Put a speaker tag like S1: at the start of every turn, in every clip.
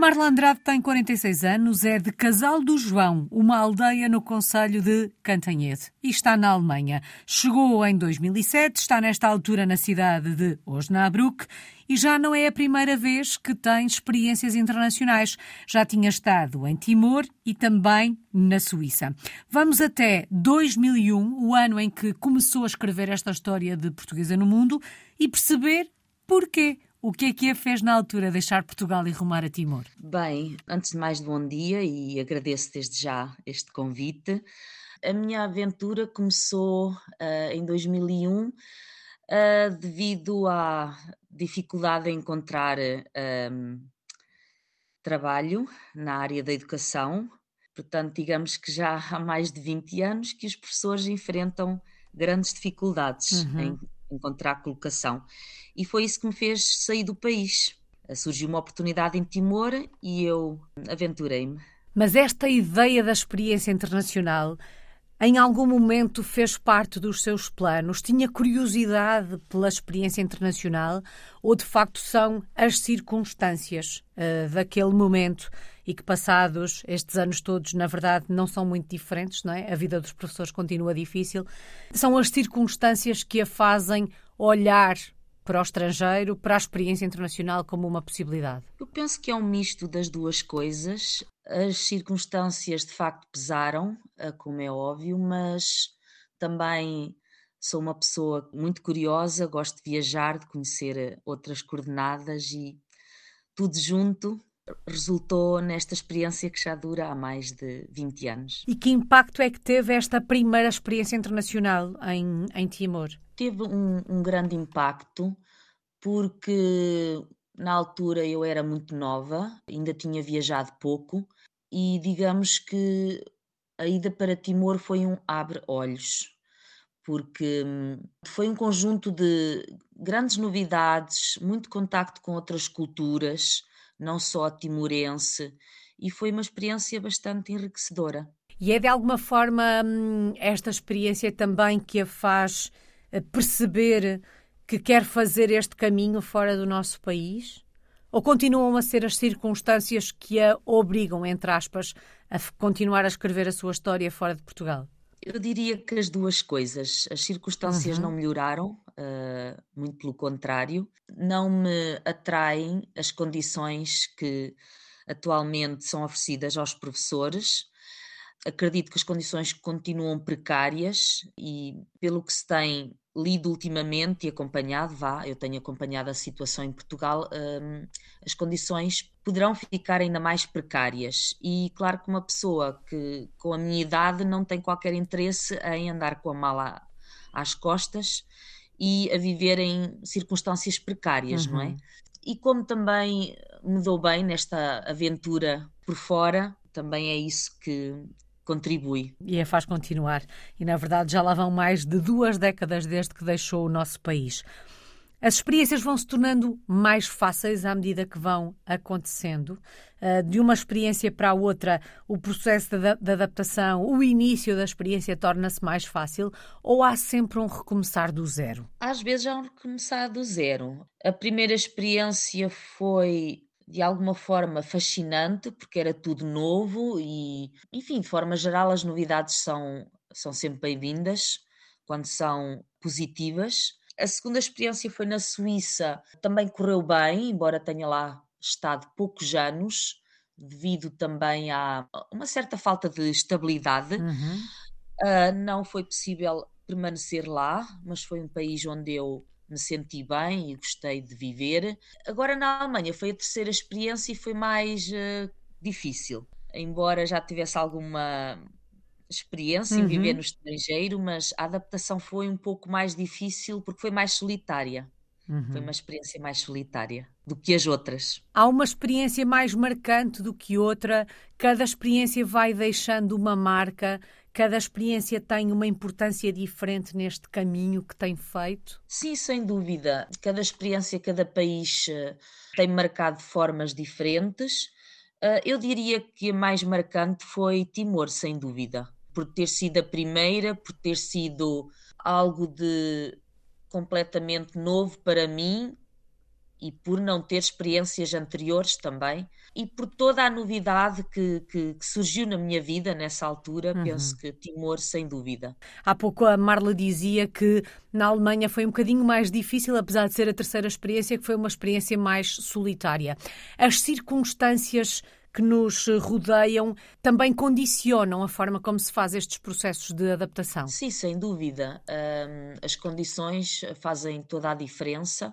S1: Marla Andrade tem 46 anos, é de Casal do João, uma aldeia no Conselho de Cantanhede, e está na Alemanha. Chegou em 2007, está nesta altura na cidade de Osnabrück e já não é a primeira vez que tem experiências internacionais. Já tinha estado em Timor e também na Suíça. Vamos até 2001, o ano em que começou a escrever esta história de portuguesa no mundo, e perceber porquê. O que é que a fez na altura deixar Portugal e rumar a Timor?
S2: Bem, antes de mais, bom dia e agradeço desde já este convite. A minha aventura começou uh, em 2001 uh, devido à dificuldade em encontrar uh, trabalho na área da educação. Portanto, digamos que já há mais de 20 anos que os professores enfrentam grandes dificuldades uhum. em encontrar colocação. E foi isso que me fez sair do país. Surgiu uma oportunidade em Timor e eu aventurei-me.
S1: Mas esta ideia da experiência internacional em algum momento fez parte dos seus planos? Tinha curiosidade pela experiência internacional ou de facto são as circunstâncias uh, daquele momento e que passados estes anos todos, na verdade, não são muito diferentes, não é? A vida dos professores continua difícil. São as circunstâncias que a fazem olhar para o estrangeiro, para a experiência internacional como uma possibilidade?
S2: Eu penso que é um misto das duas coisas. As circunstâncias de facto pesaram, eh, como é óbvio, mas também sou uma pessoa muito curiosa, gosto de viajar, de conhecer eh, outras coordenadas e tudo junto resultou nesta experiência que já dura há mais de 20 anos.
S1: E que impacto é que teve esta primeira experiência internacional em, em Timor?
S2: Teve um, um grande impacto porque na altura eu era muito nova, ainda tinha viajado pouco e digamos que a ida para Timor foi um abre-olhos, porque hum, foi um conjunto de grandes novidades, muito contacto com outras culturas, não só timorense, e foi uma experiência bastante enriquecedora.
S1: E é de alguma forma hum, esta experiência também que a faz eh, perceber que quer fazer este caminho fora do nosso país? Ou continuam a ser as circunstâncias que a obrigam, entre aspas, a continuar a escrever a sua história fora de Portugal?
S2: Eu diria que as duas coisas. As circunstâncias uhum. não melhoraram, uh, muito pelo contrário. Não me atraem as condições que atualmente são oferecidas aos professores. Acredito que as condições continuam precárias e, pelo que se tem lido ultimamente e acompanhado, vá, eu tenho acompanhado a situação em Portugal, um, as condições poderão ficar ainda mais precárias. E claro que uma pessoa que com a minha idade não tem qualquer interesse em andar com a mala às costas e a viver em circunstâncias precárias, uhum. não é? Uhum. E como também me dou bem nesta aventura por fora, também é isso que, contribui.
S1: E a faz continuar. E, na verdade, já lá vão mais de duas décadas desde que deixou o nosso país. As experiências vão se tornando mais fáceis à medida que vão acontecendo. Ah, de uma experiência para a outra, o processo de adaptação, o início da experiência torna-se mais fácil ou há sempre um recomeçar do zero?
S2: Às vezes há um recomeçar do zero. A primeira experiência foi de alguma forma fascinante, porque era tudo novo e, enfim, de forma geral, as novidades são, são sempre bem-vindas quando são positivas. A segunda experiência foi na Suíça, também correu bem, embora tenha lá estado poucos anos, devido também a uma certa falta de estabilidade. Uhum. Uh, não foi possível permanecer lá, mas foi um país onde eu me senti bem e gostei de viver. Agora na Alemanha foi a terceira experiência e foi mais uh, difícil. Embora já tivesse alguma experiência uhum. em viver uhum. no estrangeiro, mas a adaptação foi um pouco mais difícil porque foi mais solitária. Uhum. Foi uma experiência mais solitária do que as outras.
S1: Há uma experiência mais marcante do que outra, cada experiência vai deixando uma marca Cada experiência tem uma importância diferente neste caminho que tem feito?
S2: Sim, sem dúvida. Cada experiência, cada país eh, tem marcado formas diferentes. Eh, eu diria que a mais marcante foi Timor, sem dúvida, por ter sido a primeira, por ter sido algo de completamente novo para mim e por não ter experiências anteriores também e por toda a novidade que, que, que surgiu na minha vida nessa altura, uhum. penso que Timor, sem dúvida.
S1: Há pouco a Marla dizia que na Alemanha foi um bocadinho mais difícil, apesar de ser a terceira experiência, que foi uma experiência mais solitária. As circunstâncias que nos rodeiam também condicionam a forma como se faz estes processos de adaptação?
S2: Sim, sem dúvida. As condições fazem toda a diferença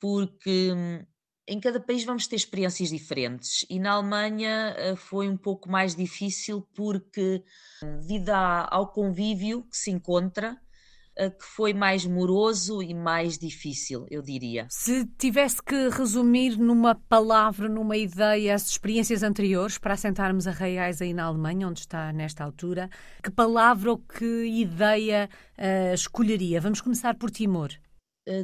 S2: porque hum, em cada país vamos ter experiências diferentes e na Alemanha eh, foi um pouco mais difícil porque, hum, devido ao convívio que se encontra, eh, que foi mais moroso e mais difícil, eu diria.
S1: Se tivesse que resumir numa palavra, numa ideia, as experiências anteriores para assentarmos a Reais aí na Alemanha, onde está nesta altura, que palavra ou que ideia uh, escolheria? Vamos começar por Timor.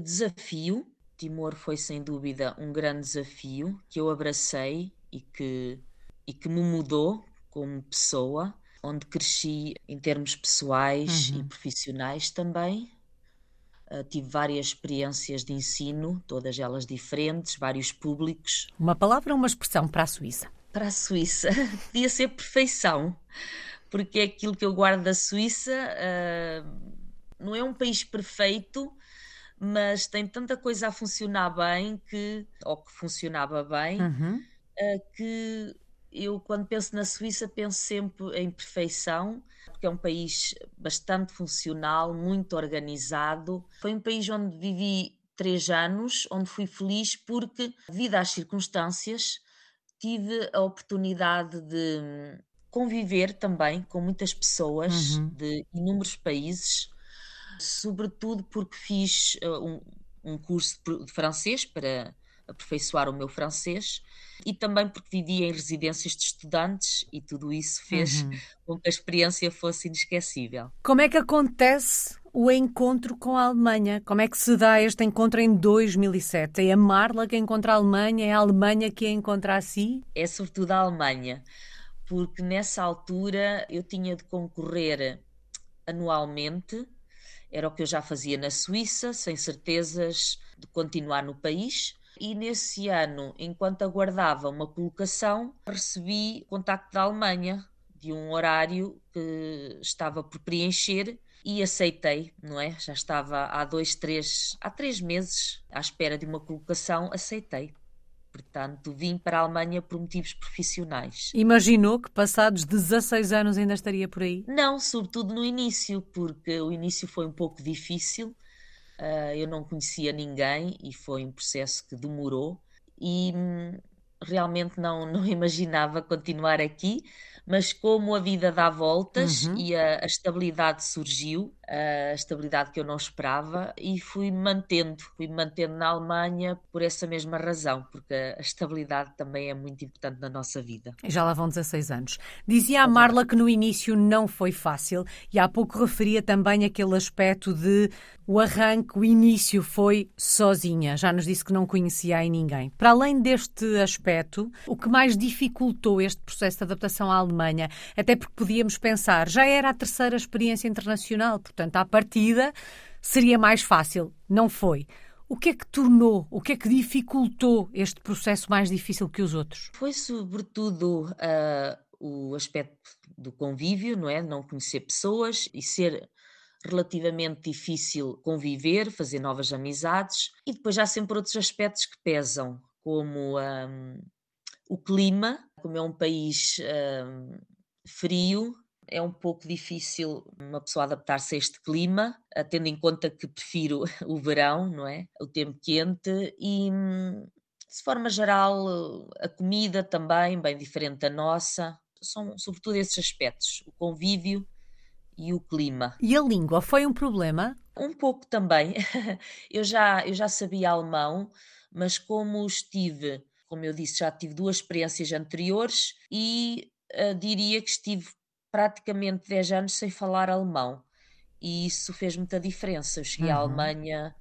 S2: Desafio Timor foi sem dúvida um grande desafio que eu abracei e que, e que me mudou como pessoa, onde cresci em termos pessoais uhum. e profissionais também. Uh, tive várias experiências de ensino, todas elas diferentes, vários públicos.
S1: Uma palavra ou uma expressão para a Suíça?
S2: Para a Suíça, podia ser perfeição, porque é aquilo que eu guardo da Suíça. Uh, não é um país perfeito, mas tem tanta coisa a funcionar bem que, ou que funcionava bem, uhum. uh, que eu quando penso na Suíça penso sempre em perfeição, porque é um país bastante funcional, muito organizado. Foi um país onde vivi três anos, onde fui feliz porque, devido às circunstâncias, tive a oportunidade de conviver também com muitas pessoas uhum. de inúmeros países sobretudo porque fiz uh, um, um curso de francês para aperfeiçoar o meu francês e também porque vivia em residências de estudantes e tudo isso fez uhum. com que a experiência fosse inesquecível.
S1: Como é que acontece o encontro com a Alemanha? Como é que se dá este encontro em 2007? É a Marla que encontra a Alemanha? É a Alemanha que a encontra a si?
S2: É sobretudo a Alemanha, porque nessa altura eu tinha de concorrer anualmente era o que eu já fazia na Suíça, sem certezas de continuar no país. E nesse ano, enquanto aguardava uma colocação, recebi contacto da Alemanha de um horário que estava por preencher e aceitei, não é? Já estava há dois, três, há três meses à espera de uma colocação, aceitei. Portanto, vim para a Alemanha por motivos profissionais.
S1: Imaginou que passados 16 anos ainda estaria por aí?
S2: Não, sobretudo no início, porque o início foi um pouco difícil. Uh, eu não conhecia ninguém e foi um processo que demorou e hum, realmente não, não imaginava continuar aqui mas como a vida dá voltas uhum. e a, a, estabilidade surgiu, a estabilidade que eu não esperava, e fui mantendo, fui mantendo na Alemanha por essa mesma razão, porque a estabilidade também é muito importante na nossa vida.
S1: Já lá vão 16 anos. Dizia a Marla que no início não foi fácil, e há pouco referia também aquele aspecto de o arranque, o início foi sozinha. Já nos disse que não conhecia aí ninguém. Para além deste aspecto, o que mais dificultou este processo de adaptação à Alemanha, até porque podíamos pensar, já era a terceira experiência internacional, portanto, à partida seria mais fácil. Não foi. O que é que tornou, o que é que dificultou este processo mais difícil que os outros?
S2: Foi sobretudo uh, o aspecto do convívio, não é? Não conhecer pessoas e ser relativamente difícil conviver, fazer novas amizades, e depois há sempre outros aspectos que pesam, como um, o clima, como é um país um, frio, é um pouco difícil uma pessoa adaptar-se a este clima, tendo em conta que prefiro o verão, não é? O tempo quente e, de forma geral, a comida também, bem diferente da nossa. São sobretudo esses aspectos, o convívio e o clima.
S1: E a língua foi um problema?
S2: Um pouco também. eu, já, eu já sabia alemão, mas como estive, como eu disse, já tive duas experiências anteriores e uh, diria que estive praticamente 10 anos sem falar alemão. E isso fez muita diferença. Eu cheguei uhum. à Alemanha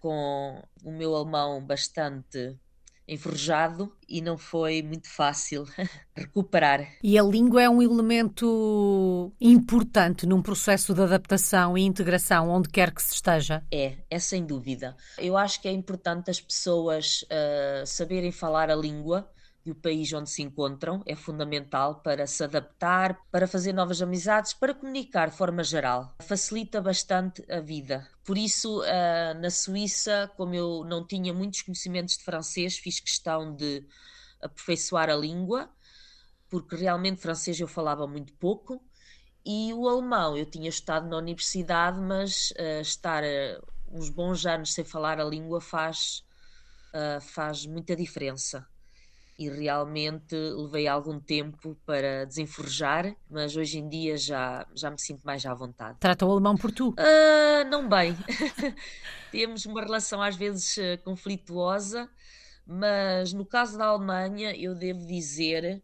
S2: com o meu alemão bastante enferrujado e não foi muito fácil recuperar.
S1: E a língua é um elemento importante num processo de adaptação e integração onde quer que se esteja?
S2: É, é sem dúvida. Eu acho que é importante as pessoas uh, saberem falar a língua e o país onde se encontram é fundamental para se adaptar, para fazer novas amizades, para comunicar de forma geral. Facilita bastante a vida. Por isso, uh, na Suíça, como eu não tinha muitos conhecimentos de francês, fiz questão de aperfeiçoar a língua, porque realmente francês eu falava muito pouco. E o alemão, eu tinha estado na universidade, mas uh, estar uh, uns bons anos sem falar a língua faz, faz muita diferença e realmente levei algum tempo para desenforjar, mas hoje em dia já, já me sinto mais à vontade.
S1: Trata o alemão por tu?
S2: Uh, não bem. Temos uma relação às vezes uh, conflituosa, mas no caso da Alemanha eu devo dizer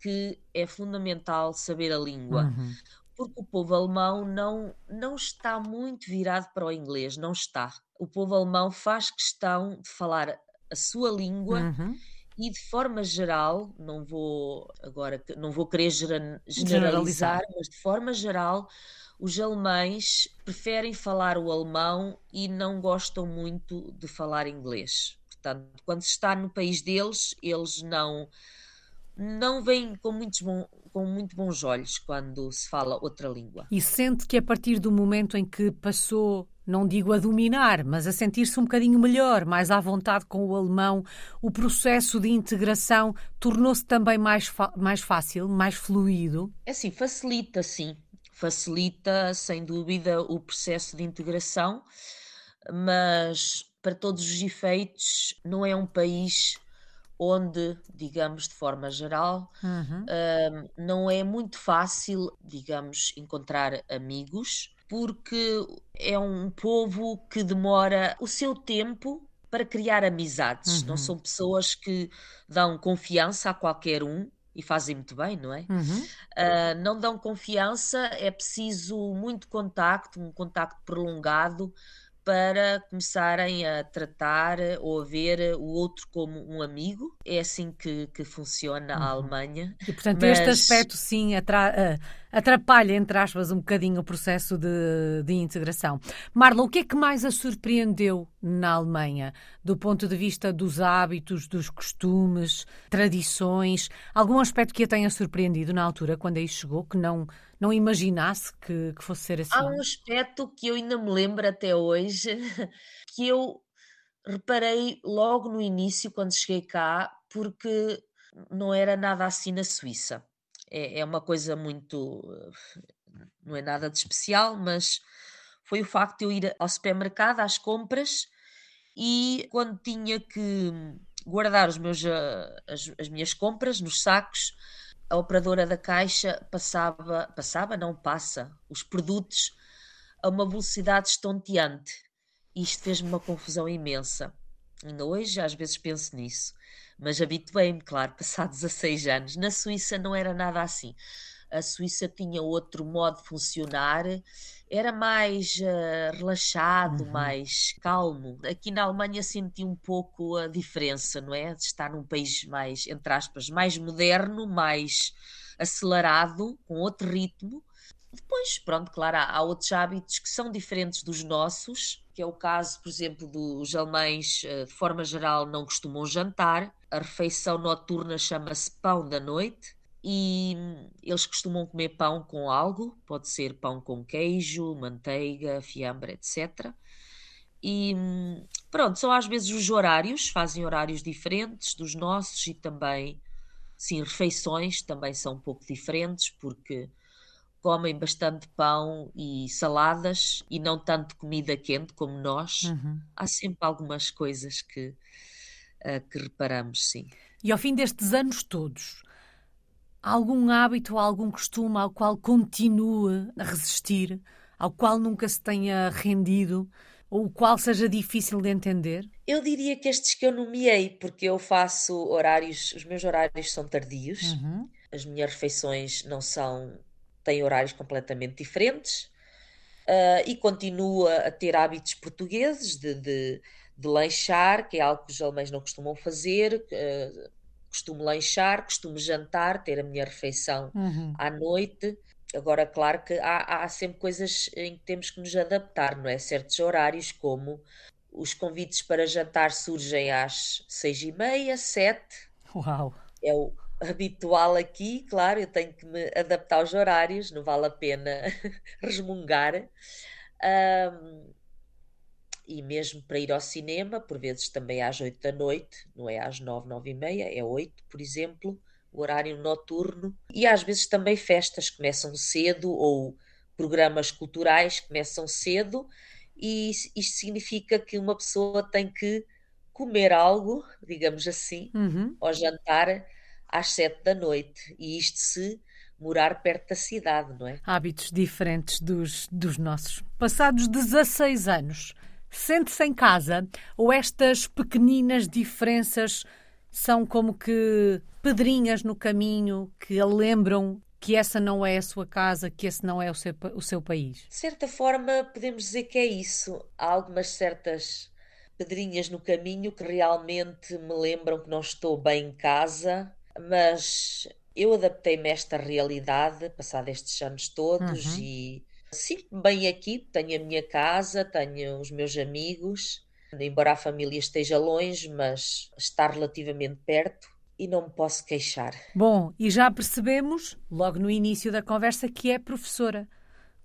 S2: que é fundamental saber a língua. Uhum. Porque o povo alemão não, não está muito virado para o inglês, não está. O povo alemão faz questão de falar a sua língua uhum e de forma geral, não vou agora não vou querer generalizar, generalizar, mas de forma geral, os alemães preferem falar o alemão e não gostam muito de falar inglês. Portanto, quando se está no país deles, eles não não veem com, muitos bom, com muito bons olhos quando se fala outra língua.
S1: E sente que a partir do momento em que passou não digo a dominar, mas a sentir-se um bocadinho melhor, mais à vontade com o alemão, o processo de integração tornou-se também mais, mais fácil, mais fluido?
S2: É assim, facilita, sim. Facilita, sem dúvida, o processo de integração, mas para todos os efeitos, não é um país onde, digamos, de forma geral, uhum. uh, não é muito fácil, digamos, encontrar amigos porque é um povo que demora o seu tempo para criar amizades. Uhum. Não são pessoas que dão confiança a qualquer um e fazem muito bem, não é? Uhum. Uh, não dão confiança, é preciso muito contacto, um contacto prolongado para começarem a tratar ou a ver o outro como um amigo. É assim que, que funciona uhum. a Alemanha.
S1: E, portanto, Mas... este aspecto, sim, atra atrapalha, entre aspas, um bocadinho o processo de, de integração. Marla, o que é que mais a surpreendeu na Alemanha, do ponto de vista dos hábitos, dos costumes, tradições? Algum aspecto que a tenha surpreendido na altura, quando aí chegou, que não não imaginasse que, que fosse ser assim?
S2: Há um aspecto que eu ainda me lembro até hoje, que eu reparei logo no início, quando cheguei cá, porque não era nada assim na Suíça. É, é uma coisa muito. não é nada de especial, mas foi o facto de eu ir ao supermercado às compras e quando tinha que guardar meus, eh, as, as minhas compras nos sacos, a operadora da caixa passava, passava, não passa, os produtos a uma velocidade estonteante. Isto fez-me uma confusão imensa. Ainda hoje, às vezes, penso nisso. Mas habituei-me, claro, passados 16 anos. Na Suíça não era nada assim. A Suíça tinha outro modo de funcionar era mais uh, relaxado, uhum. mais calmo. Aqui na Alemanha senti um pouco a diferença, não é? De estar num país mais, entre aspas, mais moderno, mais acelerado, com outro ritmo. Depois, pronto, claro, há, há outros hábitos que são diferentes dos nossos, que é o caso, por exemplo, dos alemães, uh, de forma geral, não costumam jantar. A refeição noturna chama-se pão da noite e eles costumam comer pão com algo, pode ser pão com queijo, manteiga, fiambre, etc. E pronto, são às vezes os horários, fazem horários diferentes dos nossos e também, sim, refeições também são um pouco diferentes porque comem bastante pão e saladas e não tanto comida quente como nós. Uhum. Há sempre algumas coisas que, uh, que reparamos, sim.
S1: E ao fim destes anos todos, algum hábito, algum costume ao qual continue a resistir, ao qual nunca se tenha rendido, ou o qual seja difícil de entender?
S2: Eu diria que estes que eu nomeei, porque eu faço horários, os meus horários são tardios, uhum. as minhas refeições não são, têm horários completamente diferentes. Uh, e continuo a ter hábitos portugueses de, de, de lanchar, que é algo que os alemães não costumam fazer. Uh, costumo lanchar, costumo jantar, ter a minha refeição uhum. à noite. Agora, claro que há, há, sempre coisas em que temos que nos adaptar, não é? Certos horários, como os convites para jantar surgem às seis e meia, sete.
S1: Uau!
S2: É o habitual aqui, claro, eu tenho que me adaptar aos horários, não vale a pena resmungar. Um, e mesmo para ir ao cinema, por vezes também às 8 da noite, não é às 9, 9 e meia, é 8, por exemplo, o horário noturno. E às vezes também festas começam cedo ou programas culturais começam cedo, e isto significa que uma pessoa tem que comer algo, digamos assim, uhum. ao jantar às 7 da noite. E isto se morar perto da cidade, não é?
S1: Hábitos diferentes dos, dos nossos. Passados 16 anos, Sente-se em casa ou estas pequeninas diferenças são como que pedrinhas no caminho que a lembram que essa não é a sua casa, que esse não é o seu, o seu país?
S2: De certa forma, podemos dizer que é isso. Há algumas certas pedrinhas no caminho que realmente me lembram que não estou bem em casa, mas eu adaptei-me a esta realidade, passado estes anos todos, uhum. e Sinto-me bem aqui, tenho a minha casa, tenho os meus amigos, embora a família esteja longe, mas está relativamente perto e não me posso queixar.
S1: Bom, e já percebemos, logo no início da conversa, que é professora.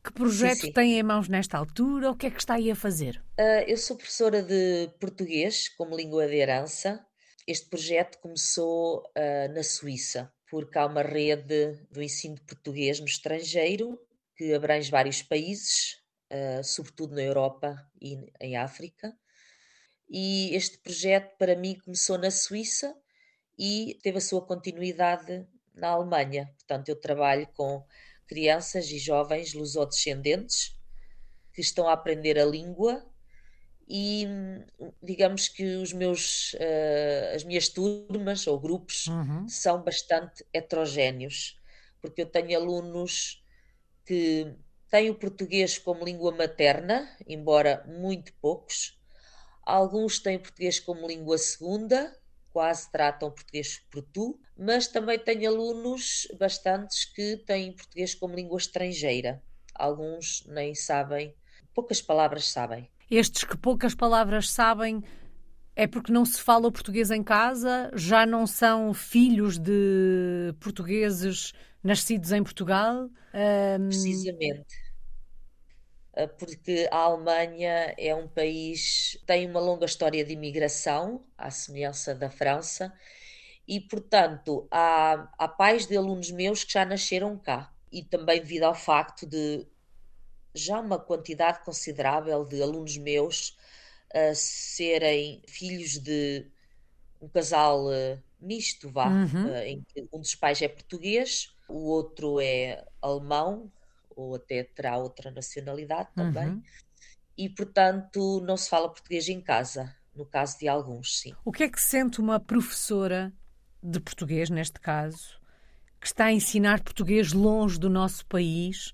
S1: Que projeto sim, sim. tem em mãos nesta altura? O que é que está aí a fazer?
S2: Uh, eu sou professora de português como língua de herança. Este projeto começou uh, na Suíça, porque há uma rede do ensino de português no estrangeiro que abrange vários países, uh, sobretudo na Europa e em África. E este projeto, para mim, começou na Suíça e teve a sua continuidade na Alemanha. Portanto, eu trabalho com crianças e jovens lusodescendentes que estão a aprender a língua e digamos que os meus uh, as minhas turmas ou grupos uhum. são bastante heterogéneos porque eu tenho alunos que têm o português como língua materna, embora muito poucos. Alguns têm português como língua segunda, quase tratam português por tu, mas também tenho alunos bastantes que têm português como língua estrangeira. Alguns nem sabem, poucas palavras sabem.
S1: Estes que poucas palavras sabem é porque não se fala português em casa? Já não são filhos de portugueses nascidos em Portugal?
S2: Um... Precisamente. Ah, porque a Alemanha é um país tem uma longa história de imigração, à semelhança da França, e portanto há, há pais de alunos meus que já nasceram cá, e também devido ao facto de já uma quantidade considerável de alunos meus uh, serem filhos de um casal uh, misto, vá, uhum. uh, em que um dos pais é português, o outro é alemão, ou até terá outra nacionalidade também, uhum. e portanto não se fala português em casa, no caso de alguns, sim.
S1: O que é que sente uma professora de português, neste caso, que está a ensinar português longe do nosso país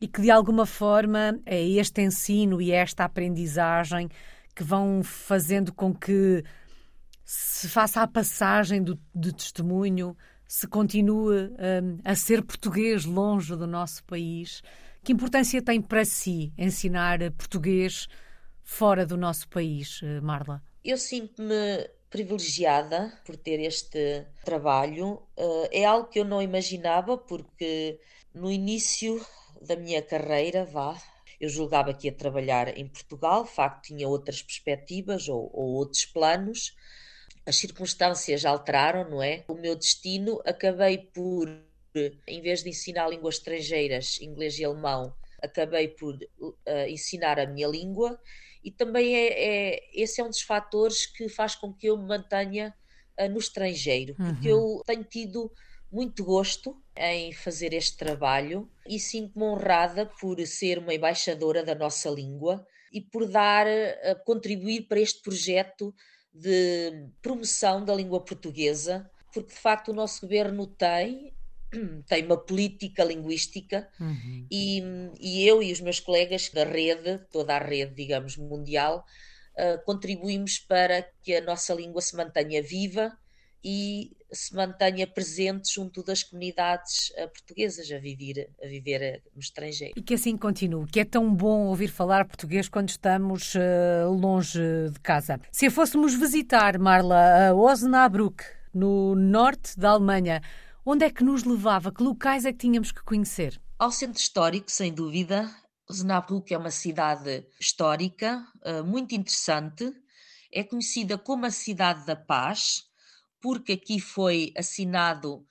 S1: e que de alguma forma é este ensino e esta aprendizagem que vão fazendo com que se faça a passagem do, de testemunho se continua um, a ser português longe do nosso país? Que importância tem para si ensinar português fora do nosso país, eh, Marla?
S2: Eu sinto-me privilegiada por ter este trabalho. Uh, é algo que eu não imaginava, porque no início da minha carreira, vá, eu julgava que ia trabalhar em Portugal, de facto tinha outras perspectivas ou, ou outros planos, as circunstâncias alteraram, não é? O meu destino, acabei por, em vez de ensinar línguas estrangeiras, inglês e alemão, acabei por uh, ensinar a minha língua e também é, é, esse é um dos fatores que faz com que eu me mantenha uh, no estrangeiro, porque uhum. eu tenho tido muito gosto em fazer este trabalho e sinto-me honrada por ser uma embaixadora da nossa língua e por dar, uh, contribuir para este projeto de promoção da língua portuguesa, porque de facto o nosso governo tem tem uma política linguística uhum. e, e, eu e os meus colegas da rede, toda a rede, digamos, mundial, uh, contribuímos para que a nossa língua se mantenha viva e se mantenha presente junto das comunidades uh, portuguesas a viver, a viver no estrangeiro.
S1: E que assim continue, que é tão bom ouvir falar português quando estamos uh, longe de casa. Se fôssemos visitar, Marla, a Osnabrück, no norte da Alemanha, onde é que nos levava? Que locais é que tínhamos que conhecer?
S2: Ao centro histórico, sem dúvida. Osnabrück é uma cidade histórica, uh, muito interessante. É conhecida como a Cidade da Paz, porque aqui foi assinado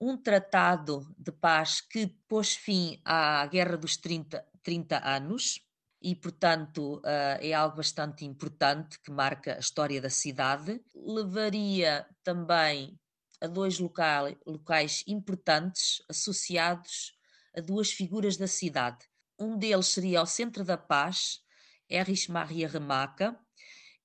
S2: um tratado de paz que pôs fim à Guerra dos 30, 30 anos e, portanto, uh, é algo bastante importante que marca a história da cidade. Levaria também a dois locais, locais importantes associados a duas figuras da cidade. Um deles seria o Centro da Paz, Erich Maria Remarque.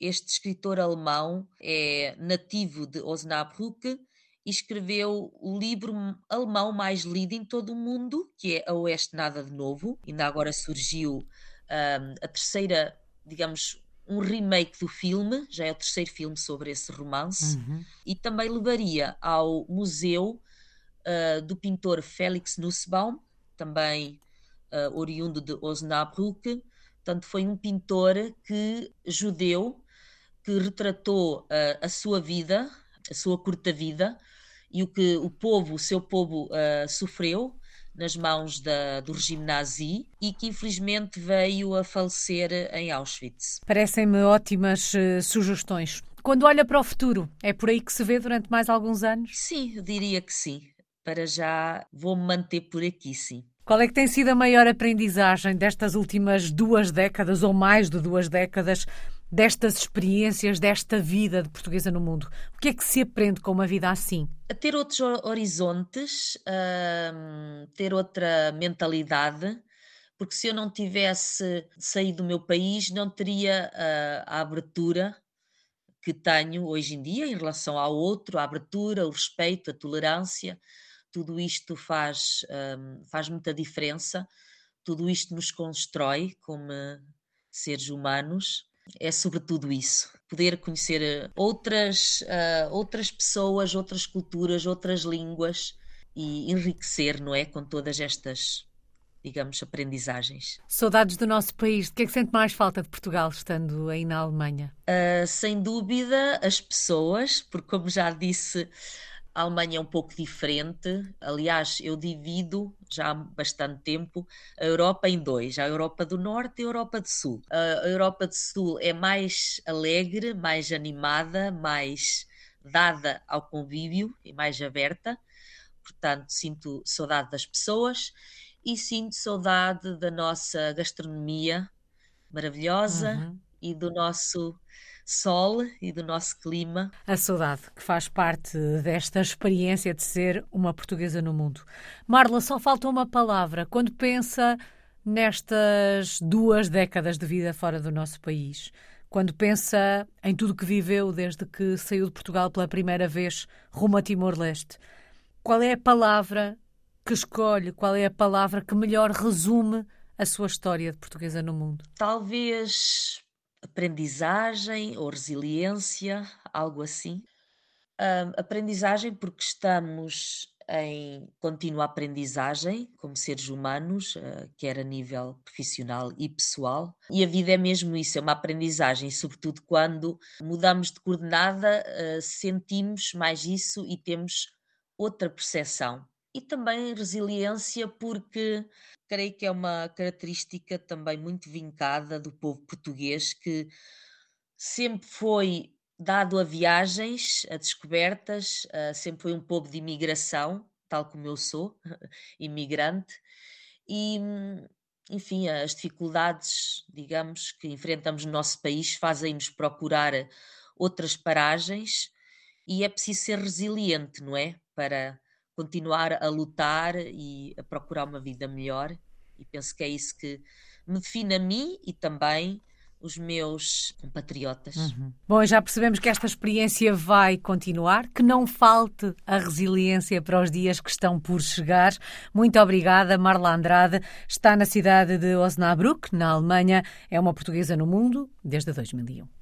S2: Este escritor alemão é nativo de Osnabrück e escreveu o livro alemão mais lido em todo o mundo, que é A Oeste Nada de Novo. Ainda agora surgiu um, a terceira, digamos, um remake do filme, já é o terceiro filme sobre esse romance, uhum. e também levaria ao museu uh, do pintor Félix Nussbaum, também uh, oriundo de Osnabrück. Portanto, foi um pintor que judeu que retratou uh, a sua vida, a sua curta vida e o que o povo, o seu povo uh, sofreu nas mãos da, do regime nazi e que infelizmente veio a falecer em Auschwitz.
S1: Parecem-me ótimas uh, sugestões. Quando olha para o futuro, é por aí que se vê durante mais alguns anos?
S2: Sim, eu diria que sim. Para já vou-me manter por aqui, sim.
S1: Qual é que tem sido a maior aprendizagem destas últimas duas décadas ou mais de duas décadas destas experiências, desta vida de portuguesa no mundo? O que é que se aprende com uma vida assim?
S2: A ter outros horizontes, a ter outra mentalidade, porque se eu não tivesse saído do meu país, não teria a, a abertura que tenho hoje em dia em relação ao outro, a abertura, o respeito, a tolerância tudo isto faz, faz muita diferença, tudo isto nos constrói como seres humanos. É sobretudo isso, poder conhecer eh, outras, uh, outras pessoas, outras culturas, outras línguas e enriquecer, não é? Com todas estas, digamos, aprendizagens.
S1: Saudades do nosso país. De que é que sente mais falta de Portugal estando aí na Alemanha?
S2: Uh, sem dúvida, as pessoas, porque, como já disse, a Alemanha é um pouco diferente. Aliás, eu divido já há bastante tempo a Europa em dois: a Europa do Norte e a Europa do Sul. A Europa do Sul é mais alegre, mais animada, mais dada ao convívio e mais aberta. Portanto, sinto saudade das pessoas e sinto saudade da nossa gastronomia maravilhosa uhum. e do nosso sol e do nosso clima.
S1: A saudade, que faz parte desta experiência de ser uma portuguesa no mundo. Marla, só falta uma palavra. Quando pensa nestas duas décadas de vida fora do nosso país, quando pensa em tudo que viveu desde que saiu de Portugal pela primeira vez rumo a Timor-Leste, qual é a palavra que escolhe? Qual é a palavra que melhor resume a sua história de portuguesa no mundo?
S2: Talvez aprendizagem ou resiliência, algo assim. Aprendizagem porque estamos em contínua aprendizagem como seres humanos, uh, quer a nível profissional e pessoal. E a vida é mesmo isso, é uma aprendizagem, sobretudo quando mudamos de coordenada, uh, sentimos mais isso e temos outra percepção. E também resiliência, porque creio que é uma característica também muito vincada do povo português que sempre foi dado a viagens, a descobertas, uh, sempre foi um povo de imigração, tal como eu sou, imigrante, e enfim, as dificuldades, digamos, que enfrentamos no nosso país fazem-nos procurar outras paragens e é preciso ser resiliente, não é? Para continuar a lutar e a procurar uma vida melhor. E penso que é isso que me define a mim e também os meus compatriotas. Uhum.
S1: Bom, já percebemos que esta experiência vai continuar, que não falte a resiliência para os dias que estão por chegar. Muito obrigada, Marla Andrade. Está na cidade de Osnabrück, na Alemanha. É uma portuguesa no mundo desde 2001.